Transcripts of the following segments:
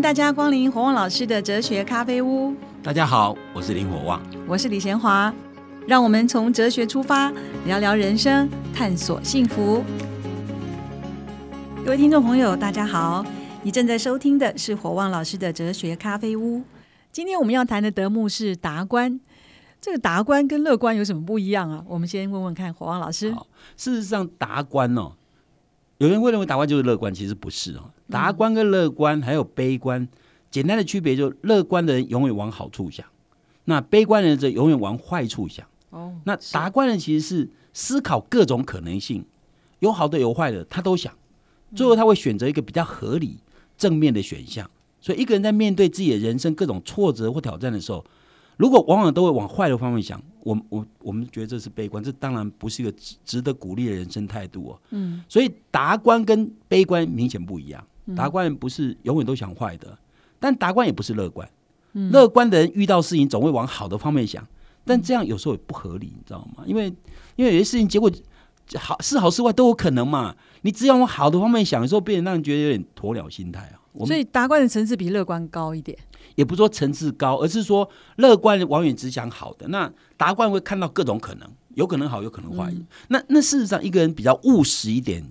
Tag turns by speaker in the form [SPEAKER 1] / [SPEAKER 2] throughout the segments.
[SPEAKER 1] 迎大家光临火旺老师的哲学咖啡屋。
[SPEAKER 2] 大家好，我是林火旺，
[SPEAKER 1] 我是李贤华。让我们从哲学出发，聊聊人生，探索幸福。各位听众朋友，大家好，你正在收听的是火旺老师的哲学咖啡屋。今天我们要谈的德目是达观。这个达观跟乐观有什么不一样啊？我们先问问看火旺老师。
[SPEAKER 2] 事实上，达观哦，有人会认为达观就是乐观，其实不是哦。达观跟乐观还有悲观，简单的区别就是乐观的人永远往好处想，那悲观的人则永远往坏处想。哦，那达观人其实是思考各种可能性，有好的有坏的，他都想，最后他会选择一个比较合理、正面的选项。所以，一个人在面对自己的人生各种挫折或挑战的时候，如果往往都会往坏的方面想，我我我们觉得这是悲观，这当然不是一个值值得鼓励的人生态度哦。嗯，所以达观跟悲观明显不一样。达观不是永远都想坏的，但达观也不是乐观。乐观的人遇到事情总会往好的方面想，但这样有时候也不合理，你知道吗？因为因为有些事情结果好是好是坏都有可能嘛。你只要往好的方面想，有时候变得让人觉得有点鸵鸟心态啊。
[SPEAKER 1] 所以达观的层次比乐观高一点，
[SPEAKER 2] 也不说层次高，而是说乐观往远只想好的，那达观会看到各种可能，有可能好，有可能坏。那那事实上一个人比较务实一点。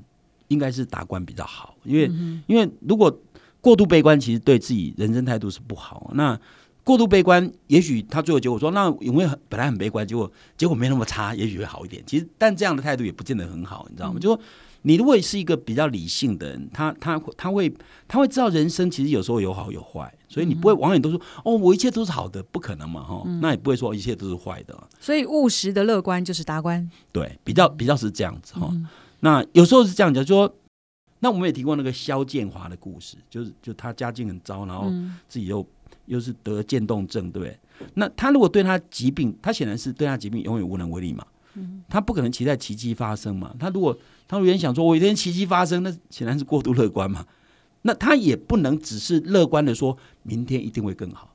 [SPEAKER 2] 应该是达观比较好，因为因为如果过度悲观，其实对自己人生态度是不好。那过度悲观，也许他最后结果说，那因为本来很悲观，结果结果没那么差，也许会好一点。其实，但这样的态度也不见得很好，你知道吗？就说你如果是一个比较理性的人，他他他会他会知道人生其实有时候有好有坏，所以你不会往远都说哦，我一切都是好的，不可能嘛，哈，那也不会说一切都是坏的。
[SPEAKER 1] 所以务实的乐观就是达观，
[SPEAKER 2] 对，比较比较是这样子哈。那有时候是这样讲，说，那我们也提过那个肖建华的故事，就是就他家境很糟，然后自己又又是得渐冻症，对不对？那他如果对他疾病，他显然是对他疾病永远无能为力嘛，他不可能期待奇迹发生嘛。他如果他原想说，我一天奇迹发生，那显然是过度乐观嘛。那他也不能只是乐观的说，明天一定会更好，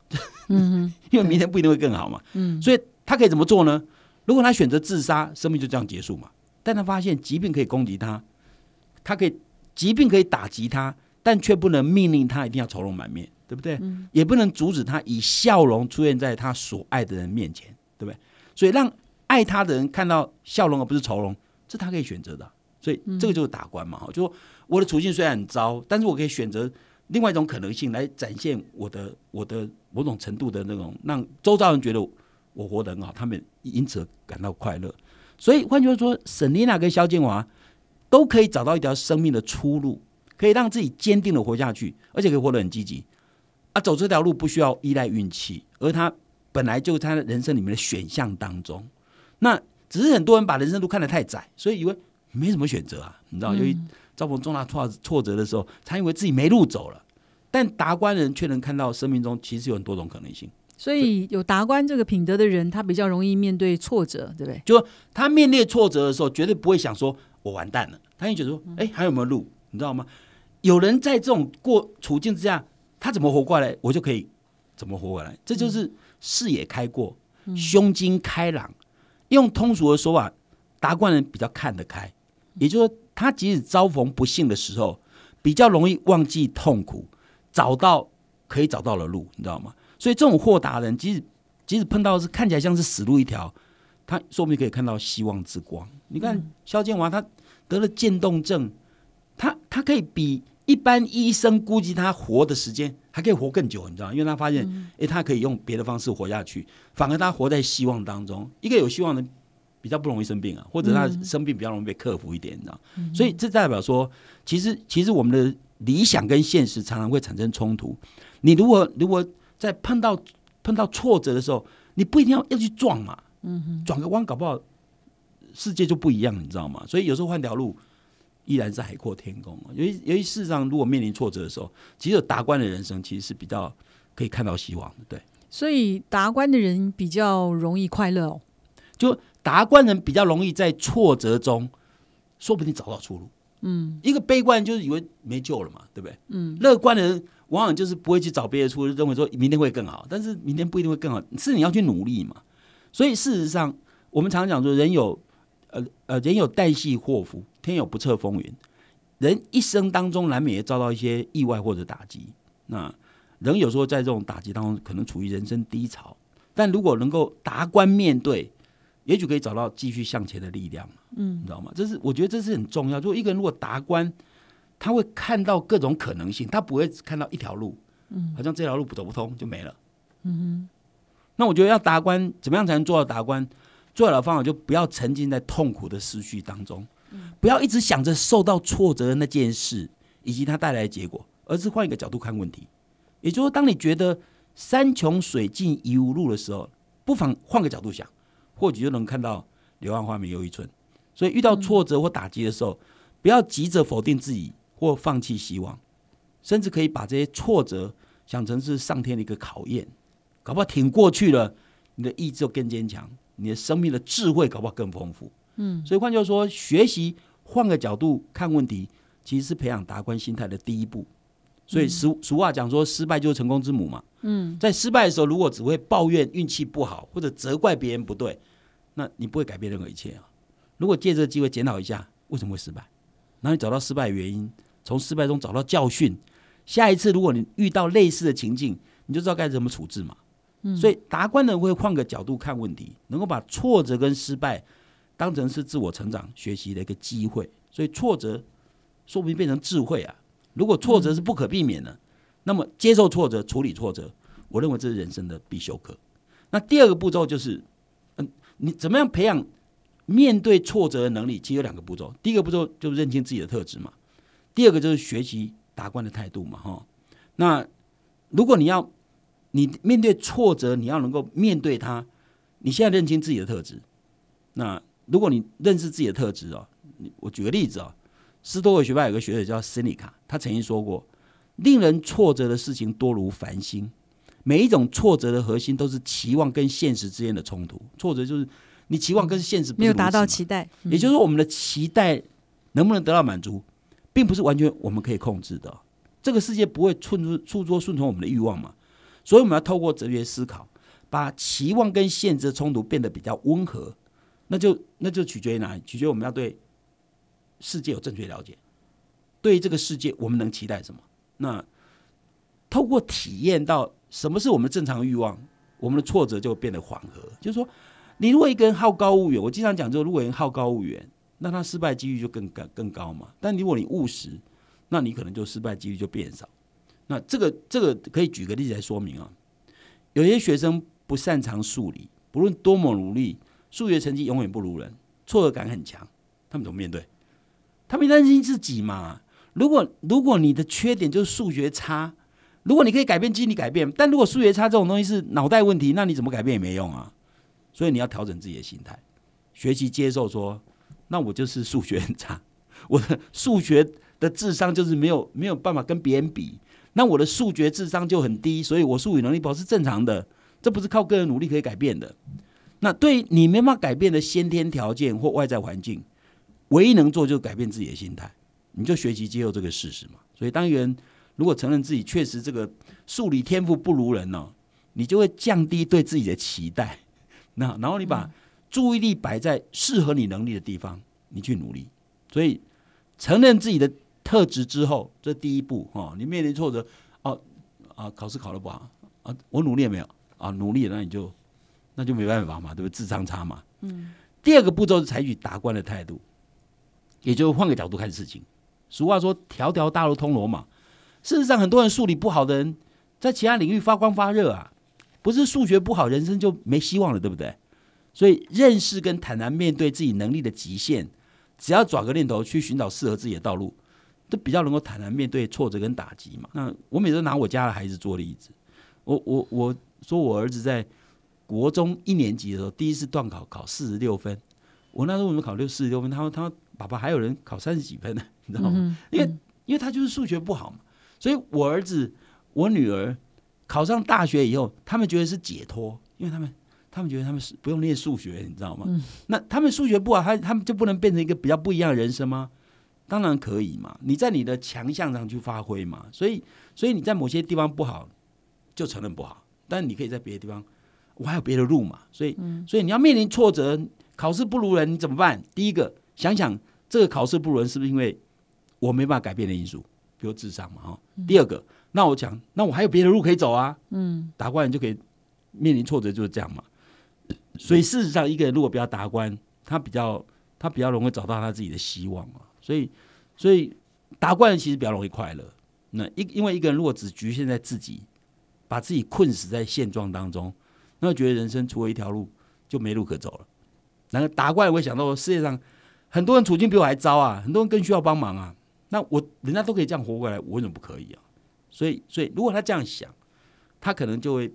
[SPEAKER 2] 嗯，因为明天不一定会更好嘛，嗯，所以他可以怎么做呢？如果他选择自杀，生命就这样结束嘛。但他发现疾病可以攻击他，他可以疾病可以打击他，但却不能命令他一定要愁容满面，对不对？也不能阻止他以笑容出现在他所爱的人面前，对不对？所以让爱他的人看到笑容而不是愁容，这他可以选择的。所以这个就是达观嘛，就说我的处境虽然很糟，但是我可以选择另外一种可能性来展现我的我的某种程度的那种，让周遭人觉得我活得很好，他们因此感到快乐。所以换句话说，沈丽娜跟萧建华都可以找到一条生命的出路，可以让自己坚定的活下去，而且可以活得很积极。啊，走这条路不需要依赖运气，而他本来就在人生里面的选项当中。那只是很多人把人生路看得太窄，所以以为没什么选择啊。你知道，由于遭逢重大挫挫折的时候，才以为自己没路走了。但达观人却能看到生命中其实有很多种可能性。
[SPEAKER 1] 所以有达观这个品德的人，他比较容易面对挫折，对不对？
[SPEAKER 2] 就他面对挫折的时候，绝对不会想说“我完蛋了”，他会觉得说：“哎，还有没有路？”你知道吗？有人在这种过处境之下，他怎么活过来，我就可以怎么活过来。这就是视野开阔、胸襟开朗。用通俗的说法，达观人比较看得开，也就是说，他即使遭逢不幸的时候，比较容易忘记痛苦，找到可以找到的路，你知道吗？所以这种豁达人，即使即使碰到是看起来像是死路一条，他说不定可以看到希望之光。你看肖建华，他得了渐冻症，他他可以比一般医生估计他活的时间还可以活更久，你知道因为他发现，哎，他可以用别的方式活下去，反而他活在希望当中。一个有希望的比较不容易生病啊，或者他生病比较容易被克服一点，你知道所以这代表说，其实其实我们的理想跟现实常常会产生冲突。你如果如果在碰到碰到挫折的时候，你不一定要要去撞嘛，嗯哼，转个弯搞不好世界就不一样，你知道吗？所以有时候换条路依然是海阔天空。由于由于事实上，如果面临挫折的时候，其实达观的人生其实是比较可以看到希望的。对，
[SPEAKER 1] 所以达观的人比较容易快乐哦。
[SPEAKER 2] 就达观人比较容易在挫折中，说不定找到出路。嗯，一个悲观就是以为没救了嘛，对不对？嗯，乐观的人。往往就是不会去找别的出路，认为说明天会更好，但是明天不一定会更好，是你要去努力嘛。所以事实上，我们常讲说，人有呃呃，人有旦夕祸福，天有不测风云。人一生当中难免也遭到一些意外或者打击。那人有时候在这种打击当中，可能处于人生低潮，但如果能够达观面对，也许可以找到继续向前的力量。嗯，你知道吗？这是我觉得这是很重要。就一个人如果达观，他会看到各种可能性，他不会只看到一条路。嗯，好像这条路不走不通就没了。嗯哼。那我觉得要达观，怎么样才能做到达观？最好的方法就不要沉浸在痛苦的思绪当中，不要一直想着受到挫折的那件事以及它带来的结果，而是换一个角度看问题。也就是说，当你觉得山穷水尽疑无路的时候，不妨换个角度想，或许就能看到柳暗花明又一村。所以遇到挫折或打击的时候，不要急着否定自己或放弃希望，甚至可以把这些挫折想成是上天的一个考验，搞不好挺过去了，你的意志更坚强，你的生命的智慧搞不好更丰富。嗯，所以换句话说，学习换个角度看问题，其实是培养达观心态的第一步。所以俗俗话讲说，失败就是成功之母嘛。嗯，在失败的时候，如果只会抱怨运气不好，或者责怪别人不对，那你不会改变任何一切啊。如果借这个机会检讨一下为什么会失败，然后你找到失败原因，从失败中找到教训，下一次如果你遇到类似的情境，你就知道该怎么处置嘛。嗯，所以达观的人会换个角度看问题，能够把挫折跟失败当成是自我成长学习的一个机会，所以挫折说不定变成智慧啊。如果挫折是不可避免的，那么接受挫折、处理挫折，我认为这是人生的必修课。那第二个步骤就是，嗯，你怎么样培养面对挫折的能力？其实有两个步骤。第一个步骤就是认清自己的特质嘛。第二个就是学习达观的态度嘛。哈，那如果你要你面对挫折，你要能够面对它，你现在认清自己的特质。那如果你认识自己的特质哦，我举个例子哦。斯多葛学派有个学者叫斯尼卡，他曾经说过：“令人挫折的事情多如繁星，每一种挫折的核心都是期望跟现实之间的冲突。挫折就是你期望跟现实
[SPEAKER 1] 没有达到期待，
[SPEAKER 2] 也就是说，我们的期待能不能得到满足，并不是完全我们可以控制的。这个世界不会顺出出作顺从我们的欲望嘛？所以我们要透过哲学思考，把期望跟现实的冲突变得比较温和。那就那就取决于哪里？取决于我们要对。”世界有正确了解，对于这个世界，我们能期待什么？那透过体验到什么是我们正常欲望，我们的挫折就变得缓和。就是说，你如果一个人好高骛远，我经常讲，就如果人好高骛远，那他失败几率就更更更高嘛。但如果你务实，那你可能就失败几率就变少。那这个这个可以举个例子来说明啊。有些学生不擅长数理，不论多么努力，数学成绩永远不如人，挫折感很强，他们怎么面对？他们担心自己嘛？如果如果你的缺点就是数学差，如果你可以改变，尽力改变。但如果数学差这种东西是脑袋问题，那你怎么改变也没用啊。所以你要调整自己的心态，学习接受说，那我就是数学很差，我的数学的智商就是没有没有办法跟别人比，那我的数学智商就很低，所以我数语能力不好是正常的，这不是靠个人努力可以改变的。那对你没办法改变的先天条件或外在环境。唯一能做就改变自己的心态，你就学习接受这个事实嘛。所以，当一个人如果承认自己确实这个数理天赋不如人呢，你就会降低对自己的期待。那然后你把注意力摆在适合你能力的地方，你去努力。所以，承认自己的特质之后，这第一步哈，你面临挫折，哦啊，考试考得不好啊，我努力没有啊，努力那你就那就没办法嘛，对不对？智商差嘛。嗯。第二个步骤是采取达观的态度。也就是换个角度看事情。俗话说“条条大路通罗马”，事实上，很多人数理不好的人，在其他领域发光发热啊，不是数学不好，人生就没希望了，对不对？所以，认识跟坦然面对自己能力的极限，只要转个念头去寻找适合自己的道路，都比较能够坦然面对挫折跟打击嘛。那我每次拿我家的孩子做例子，我我我说我儿子在国中一年级的时候，第一次段考考四十六分，我那时候为什么考六四十六分？他说他说。爸爸还有人考三十几分呢，你知道吗？因为因为他就是数学不好嘛，所以我儿子、我女儿考上大学以后，他们觉得是解脱，因为他们他们觉得他们是不用练数学，你知道吗？那他们数学不好，他他们就不能变成一个比较不一样的人生吗？当然可以嘛，你在你的强项上去发挥嘛。所以所以你在某些地方不好，就承认不好，但你可以在别的地方，我还有别的路嘛。所以所以你要面临挫折，考试不如人，你怎么办？第一个。想想这个考试不如人，是不是因为我没办法改变的因素，比如智商嘛？哈。第二个，那我讲，那我还有别的路可以走啊。嗯，达官人就可以面临挫折，就是这样嘛。所以事实上，一个人如果比较达官，他比较他比较容易找到他自己的希望嘛。所以，所以达官人其实比较容易快乐。那一因为一个人如果只局限在自己，把自己困死在现状当中，那觉得人生除了一条路就没路可走了。然后达官人会想到，世界上很多人处境比我还糟啊，很多人更需要帮忙啊。那我人家都可以这样活过来，我为什么不可以啊？所以，所以如果他这样想，他可能就会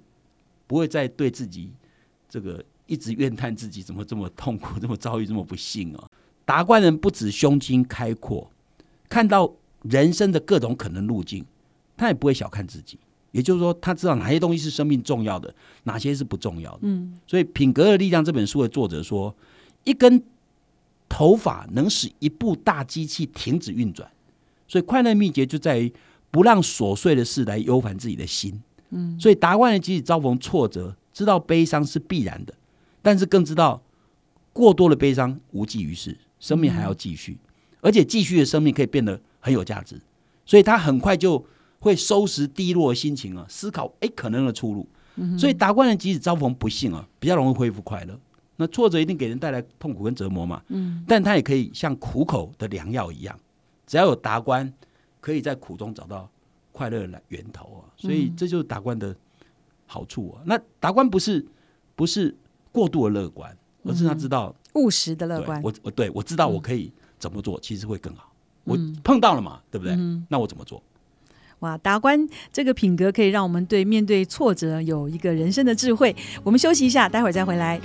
[SPEAKER 2] 不会再对自己这个一直怨叹自己怎么这么痛苦，这么遭遇这么不幸啊。达官人不止胸襟开阔，看到人生的各种可能路径，他也不会小看自己。也就是说，他知道哪些东西是生命重要的，哪些是不重要的。嗯，所以《品格的力量》这本书的作者说，一根头发能使一部大机器停止运转。所以快乐秘诀就在于不让琐碎的事来忧烦自己的心。嗯，所以达官人即使遭逢挫折，知道悲伤是必然的，但是更知道过多的悲伤无济于事，生命还要继续，而且继续的生命可以变得很有价值。所以他很快就会收拾低落的心情啊，思考哎可能的出路。所以达官人即使遭逢不幸啊，比较容易恢复快乐。那挫折一定给人带来痛苦跟折磨嘛。嗯，但他也可以像苦口的良药一样。只要有达官，可以在苦中找到快乐的源头啊，所以这就是达官的好处啊。那达官不是不是过度的乐观，而是他知道
[SPEAKER 1] 务实的乐观。
[SPEAKER 2] 我我对我知道我可以怎么做，其实会更好。我碰到了嘛，对不对？那我怎么做？
[SPEAKER 1] 哇，达观这个品格可以让我们对面对挫折有一个人生的智慧。我们休息一下，待会儿再回来。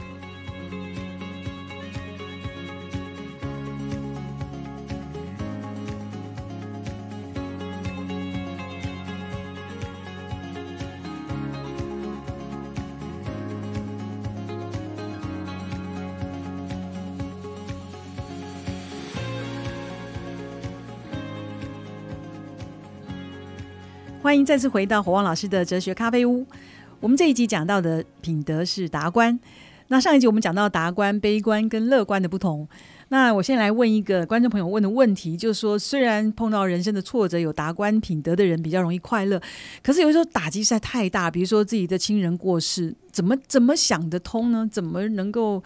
[SPEAKER 1] 欢迎再次回到火旺老师的哲学咖啡屋。我们这一集讲到的品德是达观。那上一集我们讲到达观、悲观跟乐观的不同。那我先来问一个观众朋友问的问题，就是说，虽然碰到人生的挫折，有达观品德的人比较容易快乐，可是有时候打击实在太大，比如说自己的亲人过世，怎么怎么想得通呢？怎么能够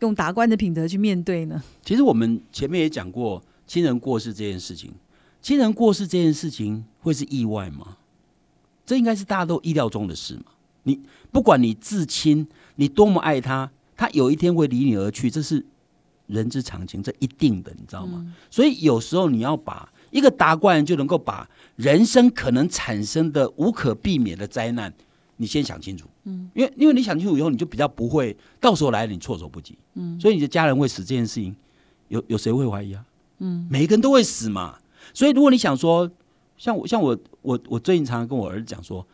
[SPEAKER 1] 用达观的品德去面对呢？
[SPEAKER 2] 其实我们前面也讲过，亲人过世这件事情。亲人过世这件事情会是意外吗？这应该是大家都意料中的事嘛。你不管你至亲，你多么爱他，他有一天会离你而去，这是人之常情，这一定的，你知道吗？所以有时候你要把一个达观人就能够把人生可能产生的无可避免的灾难，你先想清楚。嗯，因为因为你想清楚以后，你就比较不会到时候来了你措手不及。嗯，所以你的家人会死这件事情，有有谁会怀疑啊？嗯，每一个人都会死嘛。所以，如果你想说，像我，像我，我，我最近常常跟我儿子讲说，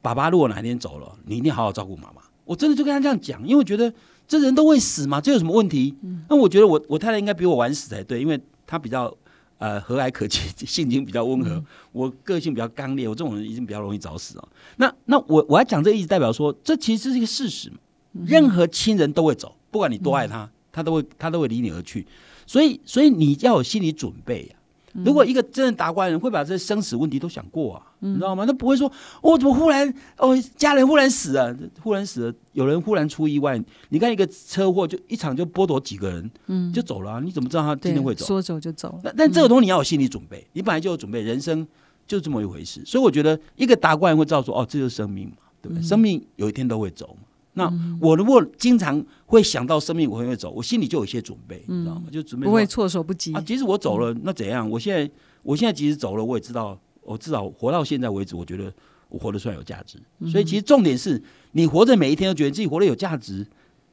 [SPEAKER 2] 爸爸如果哪天走了，你一定好好照顾妈妈。我真的就跟他这样讲，因为我觉得这人都会死嘛，这有什么问题？那我觉得我我太太应该比我晚死才对，因为她比较呃和蔼可亲，性情比较温和，我个性比较刚烈，我这种人一定比较容易早死哦。那那我我要讲这个意思，代表说，这其实是一个事实嘛。任何亲人都会走，不管你多爱他，他都会他都会离你而去。所以所以你要有心理准备呀。如果一个真的达官人会把这生死问题都想过啊，你知道吗？他不会说，哦，怎么忽然哦，家人忽然死了，忽然死了，有人忽然出意外，你看一个车祸就一场就剥夺几个人，嗯，就走了，你怎么知道他今天会走？
[SPEAKER 1] 说走就走。
[SPEAKER 2] 那但这个东西你要有心理准备，你本来就有准备，人生就这么一回事。所以我觉得一个达官人会知道说，哦，这就是生命嘛，对不对？生命有一天都会走嘛。那我如果经常会想到生命我会走，我心里就有一些准备，你知道吗？就准备
[SPEAKER 1] 不会措手不及
[SPEAKER 2] 啊。即使我走了，那怎样？我现在我现在即使走了，我也知道，我至少活到现在为止，我觉得我活得算有价值。所以其实重点是你活着每一天都觉得自己活得有价值，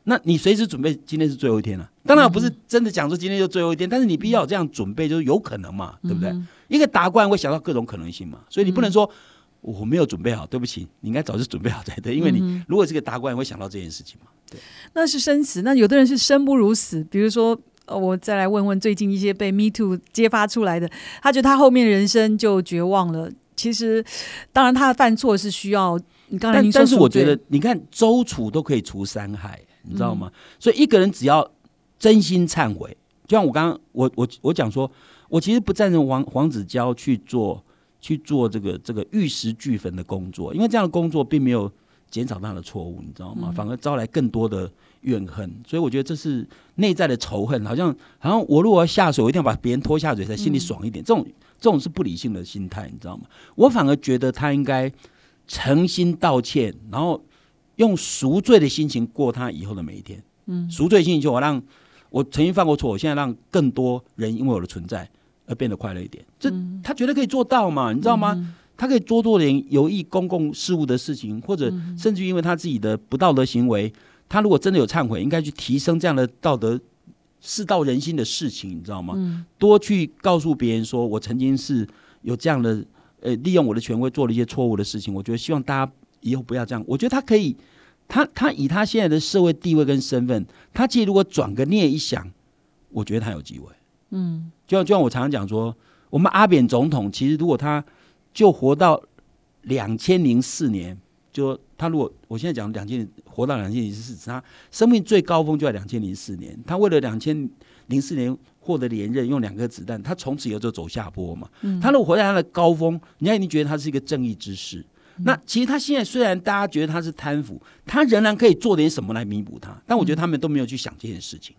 [SPEAKER 2] 那你随时准备今天是最后一天了。当然不是真的讲说今天就最后一天，但是你必须要这样准备，就是有可能嘛，对不对？一个达官会想到各种可能性嘛，所以你不能说。我没有准备好，对不起，你应该早就准备好才对，因为你如果是个达官，会想到这件事情嘛。对，
[SPEAKER 1] 那是生死，那有的人是生不如死。比如说，我再来问问最近一些被 Me Too 揭发出来的，他觉得他后面人生就绝望了。其实，当然他的犯错是需要你刚才您
[SPEAKER 2] 说，但是我觉得，你看周楚都可以除三害，你知道吗？所以一个人只要真心忏悔，就像我刚刚我我我讲说，我其实不赞成黄黄子佼去做。去做这个这个玉石俱焚的工作，因为这样的工作并没有减少他的错误，你知道吗？反而招来更多的怨恨，所以我觉得这是内在的仇恨，好像好像我如果要下水，我一定要把别人拖下水才心里爽一点，这种这种是不理性的心态，你知道吗？我反而觉得他应该诚心道歉，然后用赎罪的心情过他以后的每一天。嗯，赎罪心情就我让我曾经犯过错，我现在让更多人因为我的存在。而变得快乐一点，这他觉得可以做到嘛？你知道吗？他可以多做点有益公共事务的事情，或者甚至因为他自己的不道德行为，他如果真的有忏悔，应该去提升这样的道德世道人心的事情，你知道吗？多去告诉别人说，我曾经是有这样的呃，利用我的权威做了一些错误的事情。我觉得希望大家以后不要这样。我觉得他可以，他他以他现在的社会地位跟身份，他其实如果转个念一想，我觉得他有机会。嗯。就像就像我常常讲说，我们阿扁总统其实如果他就活到两千零四年，就他如果我现在讲两千活到两千零四，他生命最高峰就在两千零四年。他为了两千零四年获得连任，用两颗子弹，他从此以后就走下坡嘛。他如果活在他的高峰，人家一定觉得他是一个正义之士。那其实他现在虽然大家觉得他是贪腐，他仍然可以做点什么来弥补他。但我觉得他们都没有去想这件事情。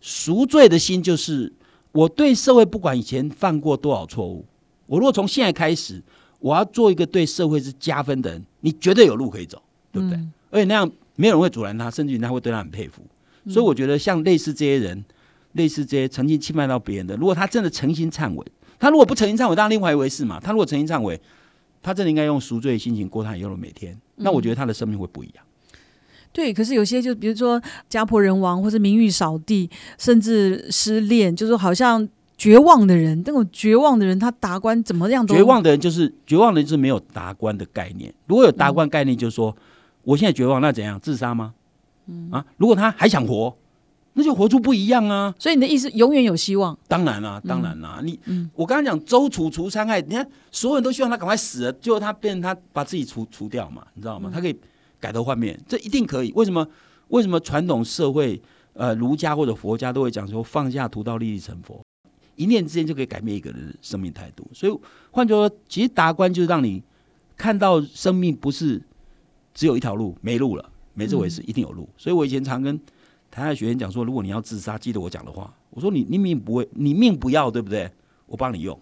[SPEAKER 2] 赎罪的心就是。我对社会不管以前犯过多少错误，我如果从现在开始，我要做一个对社会是加分的人，你绝对有路可以走，对不对？而且那样没有人会阻拦他，甚至于他会对他很佩服。所以我觉得像类似这些人，类似这些曾经侵犯到别人的，如果他真的诚心忏悔，他如果不诚心忏悔，当然另外一回事嘛。他如果诚心忏悔，他真的应该用赎罪的心情过他以后的每天，那我觉得他的生命会不一样。
[SPEAKER 1] 对，可是有些就比如说家破人亡，或者名誉扫地，甚至失恋，就是好像绝望的人，那种绝望的人，他达官怎么样都
[SPEAKER 2] 绝望的人就是绝望的人，是没有达官的概念。如果有达官概念，就是说我现在绝望，那怎样自杀吗？嗯啊，如果他还想活，那就活出不一样啊。
[SPEAKER 1] 所以你的意思永远有希望？
[SPEAKER 2] 当然啦，当然啦。你我刚刚讲周楚除伤害，你看所有人都希望他赶快死了，最后他变成他把自己除除掉嘛，你知道吗？他可以。改头换面，这一定可以。为什么？为什么传统社会，呃，儒家或者佛家都会讲说放下屠刀立地成佛，一念之间就可以改变一个人的生命态度。所以换句话说，其实达观就是让你看到生命不是只有一条路，没路了，没这回事，一定有路。所以我以前常跟台下学员讲说，如果你要自杀，记得我讲的话，我说你你命不会，你命不要，对不对？我帮你用。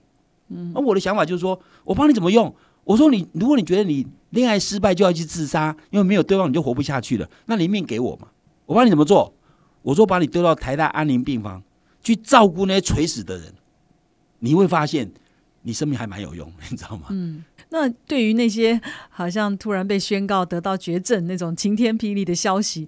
[SPEAKER 2] 嗯，而我的想法就是说我帮你怎么用？我说你，如果你觉得你恋爱失败就要去自杀，因为没有对方你就活不下去了，那你命给我嘛，我帮你怎么做？我说把你丢到台大安宁病房去照顾那些垂死的人，你会发现你生命还蛮有用，你知道吗？
[SPEAKER 1] 嗯，那对于那些好像突然被宣告得到绝症那种晴天霹雳的消息，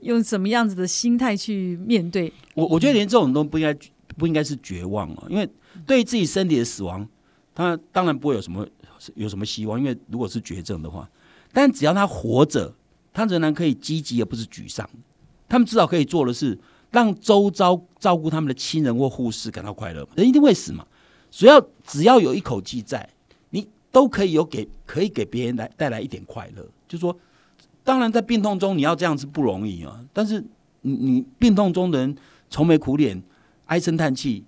[SPEAKER 1] 用什么样子的心态去面对？
[SPEAKER 2] 我我觉得连这种都不应该不应该是绝望啊，因为对自己身体的死亡，他当然不会有什么。有什么希望？因为如果是绝症的话，但只要他活着，他仍然可以积极而不是沮丧。他们至少可以做的是让周遭照顾他们的亲人或护士感到快乐。人一定会死嘛，只要只要有一口气在，你都可以有给可以给别人来带来一点快乐。就说，当然在病痛中你要这样子不容易啊。但是你你病痛中的人愁眉苦脸、唉声叹气，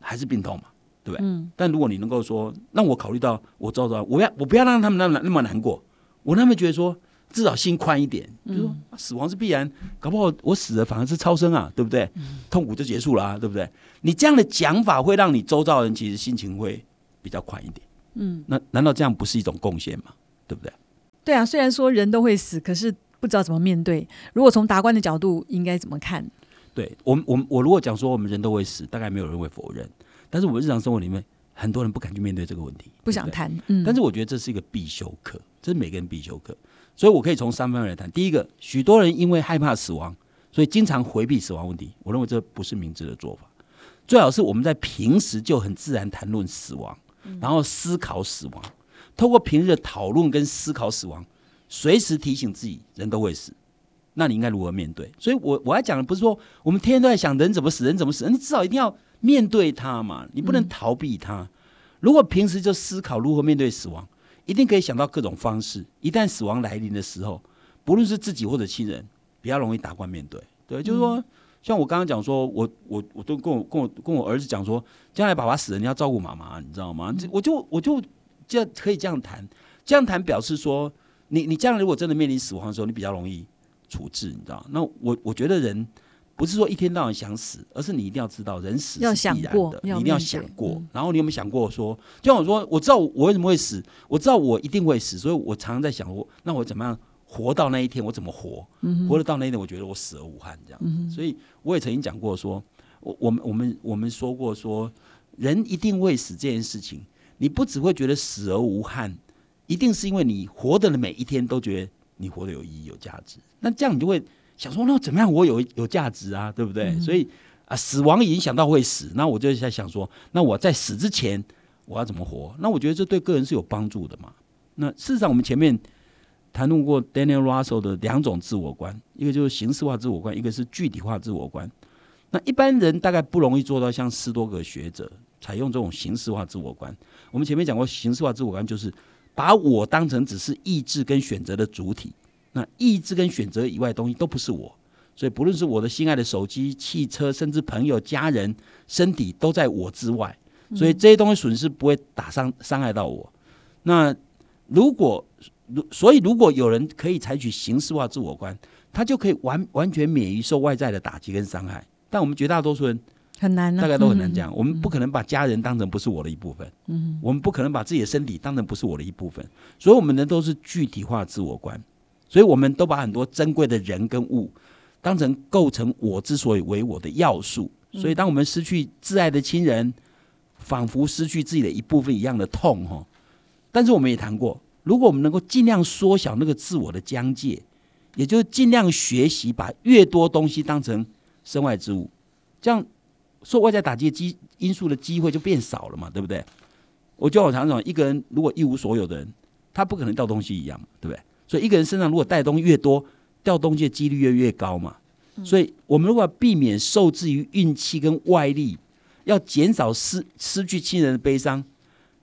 [SPEAKER 2] 还是病痛嘛。对不对？嗯。但如果你能够说，让我考虑到我周遭，我要我不要让他们那么那么难过，我让他们觉得说，至少心宽一点，就说死亡是必然，搞不好我死了反而是超生啊，对不对？痛苦就结束了啊，对不对？你这样的讲法会让你周遭人其实心情会比较宽一点。嗯。那难道这样不是一种贡献吗？对不对？
[SPEAKER 1] 对啊，虽然说人都会死，可是不知道怎么面对。如果从达观的角度，应该怎么看？
[SPEAKER 2] 对我们，我们我如果讲说我们人都会死，大概没有人会否认。但是我们日常生活里面，很多人不敢去面对这个问题，
[SPEAKER 1] 不想谈。
[SPEAKER 2] 嗯，但是我觉得这是一个必修课，这是每个人必修课。所以我可以从三方面来谈。第一个，许多人因为害怕死亡，所以经常回避死亡问题。我认为这不是明智的做法。最好是我们在平时就很自然谈论死亡，然后思考死亡，透过平日的讨论跟思考死亡，随时提醒自己，人都会死。那你应该如何面对？所以我我要讲的不是说我们天天都在想人怎么死，人怎么死，你至少一定要。面对它嘛，你不能逃避它。如果平时就思考如何面对死亡，一定可以想到各种方式。一旦死亡来临的时候，不论是自己或者亲人，比较容易打关面对。对，就是说，像我刚刚讲说，我我我都跟我跟我跟我儿子讲说，将来爸爸死了，你要照顾妈妈，你知道吗？我就我就这样可以这样谈，这样谈表示说，你你将来如果真的面临死亡的时候，你比较容易处置，你知道？那我我觉得人不是说一天到晚想死，而是你一定要知道人死是必然的，你一定要想过
[SPEAKER 1] 嗯。
[SPEAKER 2] 然后你有没有想过说，就像我说，我知道我为什么会死，我知道我一定会死，所以我常常在想我那我怎么样活到那一天，我怎么活？活得到那一天，我觉得我死而无憾这样。所以我也曾经讲过说，我我们我们我们说过说，人一定会死这件事情，你不只会觉得死而无憾，一定是因为你活的每一天都觉得你活得有意义、有价值。那这样你就会想说，那怎么样我有有价值啊？对不对？所以啊，死亡影响到会死，那我就在想说，那我在死之前我要怎么活？那我觉得这对个人是有帮助的嘛。那事实上，我们前面谈论过 Daniel Russell 的两种自我观，一个就是形式化自我观，一个是具体化自我观。那一般人大概不容易做到像斯多葛学者采用这种形式化自我观。我们前面讲过，形式化自我观就是把我当成只是意志跟选择的主体，那意志跟选择以外的东西都不是我。所以不论是我的心爱的手机、汽车，甚至朋友、家人、身体，都在我之外。所以这些东西损失不会打伤伤害到我。那如果如所以如果有人可以采取形式化自我观，他就可以完完全免于受外在的打击跟伤害。但我们绝大多数人
[SPEAKER 1] 很难啊、
[SPEAKER 2] 大概都很难这样。我们不可能把家人当成不是我的一部分，嗯，我们不可能把自己的身体当成不是我的一部分，所以我们人都是具体化自我观，所以我们都把很多珍贵的人跟物当成构成我之所以为我的要素。所以，当我们失去挚爱的亲人，仿佛失去自己的一部分一样的痛哈。但是我们也谈过，如果我们能够尽量缩小那个自我的疆界，也就是尽量学习把越多东西当成身外之物，这样受外在打击的机因素的机会就变少了嘛，对不对？我就我常常讲，一个人如果一无所有的人，他不可能掉东西一样，对不对？所以一个人身上如果带的东西越多，掉东西的几率越越高嘛。所以我们如果要避免受制于运气跟外力，要减少失失去亲人的悲伤，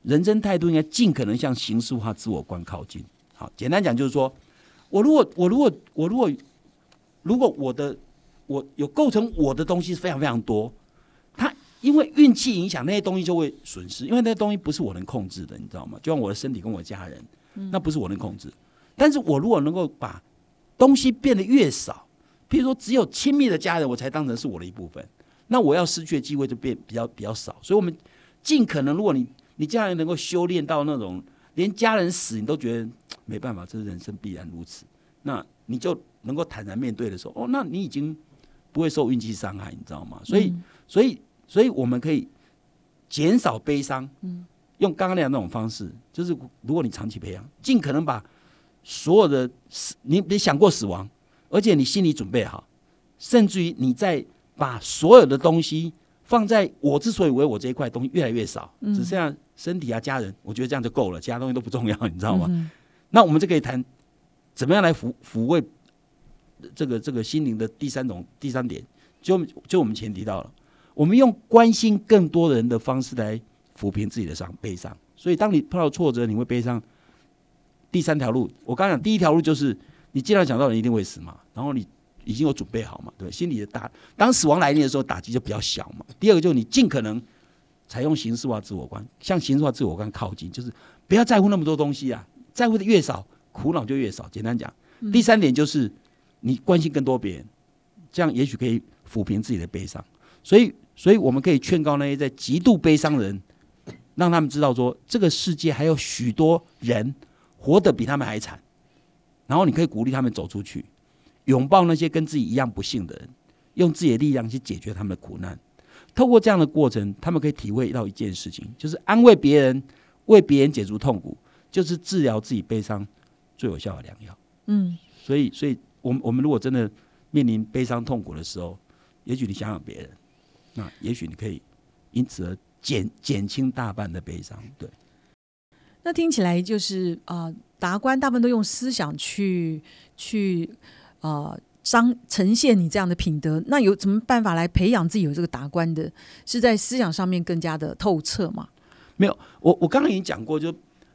[SPEAKER 2] 人生态度应该尽可能向形式化自我观靠近。好，简单讲就是说，我如果我如果我如果如果我的我有构成我的东西是非常非常多，它因为运气影响那些东西就会损失，因为那些东西不是我能控制的，你知道吗？就像我的身体跟我家人，那不是我能控制。但是我如果能够把东西变得越少，譬如说只有亲密的家人我才当成是我的一部分，那我要失去的机会就变比较比较少。所以，我们尽可能，如果你你将来能够修炼到那种连家人死你都觉得没办法，这是人生必然如此，那你就能够坦然面对的时候，哦，那你已经不会受运气伤害，你知道吗？所以，所以，所以我们可以减少悲伤，嗯用刚刚那样那种方式，就是如果你长期培养，尽可能把所有的死，你你想过死亡，而且你心里准备好，甚至于你在把所有的东西放在我之所以为我这一块东西越来越少，只剩下身体啊、家人，我觉得这样就够了，其他东西都不重要，你知道吗？那我们就可以谈怎么样来抚抚慰这个这个心灵的第三种第三点，就就我们前提到了，我们用关心更多人的方式来抚平自己的伤悲伤。所以，当你碰到挫折，你会悲伤。第三条路，我刚刚讲，第一条路就是你尽量想到人一定会死嘛，然后你已经有准备好嘛，对，心里的打，当死亡来临的时候，打击就比较小嘛。第二个就是你尽可能采用形式化自我观，向形式化自我观靠近，就是不要在乎那么多东西啊，在乎的越少，苦恼就越少。简单讲，第三点就是你关心更多别人，这样也许可以抚平自己的悲伤。所以，所以我们可以劝告那些在极度悲伤的人，让他们知道说，这个世界还有许多人活得比他们还惨。然后你可以鼓励他们走出去，拥抱那些跟自己一样不幸的人，用自己的力量去解决他们的苦难。透过这样的过程，他们可以体会到一件事情，就是安慰别人、为别人解除痛苦，就是治疗自己悲伤最有效的良药。
[SPEAKER 1] 嗯，
[SPEAKER 2] 所以，所以我们我们如果真的面临悲伤痛苦的时候，也许你想想别人，那也许你可以因此而减减轻大半的悲伤。对，
[SPEAKER 1] 那听起来就是呃，达官大部分都用思想去去呃彰呈现你这样的品德。那有什么办法来培养自己有这个达观的？是在思想上面更加的透彻吗？
[SPEAKER 2] 没有，我我刚刚已经讲过，就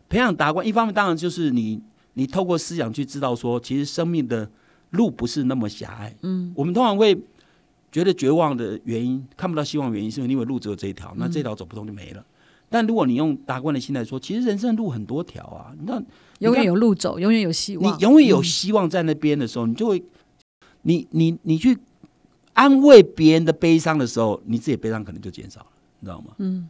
[SPEAKER 2] 培养达官，一方面当然就是你你透过思想去知道说，其实生命的路不是那么狭隘。嗯，我们通常会觉得绝望的原因，看不到希望的原因，是因为路只有这一条，那这条走不通就没了。但如果你用达观的心态说，其实人生路很多条啊，那
[SPEAKER 1] 永远有路走，永远有希望，
[SPEAKER 2] 你永远有希望在那边的时候，你就会，你你你去安慰别人的悲伤的时候，你自己悲伤可能就减少了，你知道吗？
[SPEAKER 1] 嗯。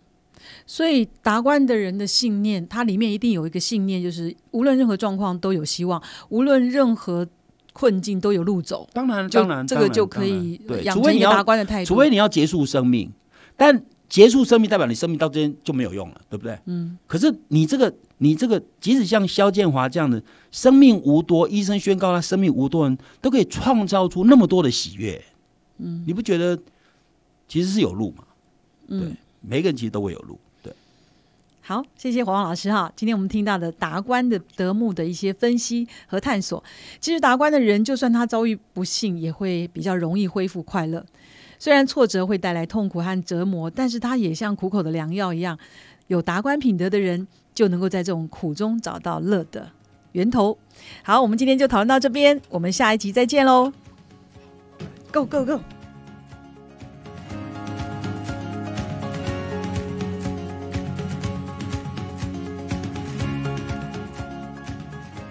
[SPEAKER 1] 所以达观的人的信念，它里面一定有一个信念，就是无论任何状况都有希望，无论任何困境都有路走。
[SPEAKER 2] 当然，当然，
[SPEAKER 1] 这个就可以
[SPEAKER 2] 对，
[SPEAKER 1] 除非你要达观的态度，
[SPEAKER 2] 除非你要结束生命，但结束生命代表你生命到这边就没有用了，对不对？嗯。可是你这个，你这个，即使像肖建华这样的生命无多，医生宣告他生命无多，人都可以创造出那么多的喜悦。嗯，你不觉得其实是有路吗？对。每个人其实都会有路，对。
[SPEAKER 1] 好，谢谢黄老师哈。今天我们听到的达观的德牧的一些分析和探索，其实达观的人，就算他遭遇不幸，也会比较容易恢复快乐。虽然挫折会带来痛苦和折磨，但是它也像苦口的良药一样，有达观品德的人，就能够在这种苦中找到乐的源头。好，我们今天就讨论到这边，我们下一集再见喽！Go go go！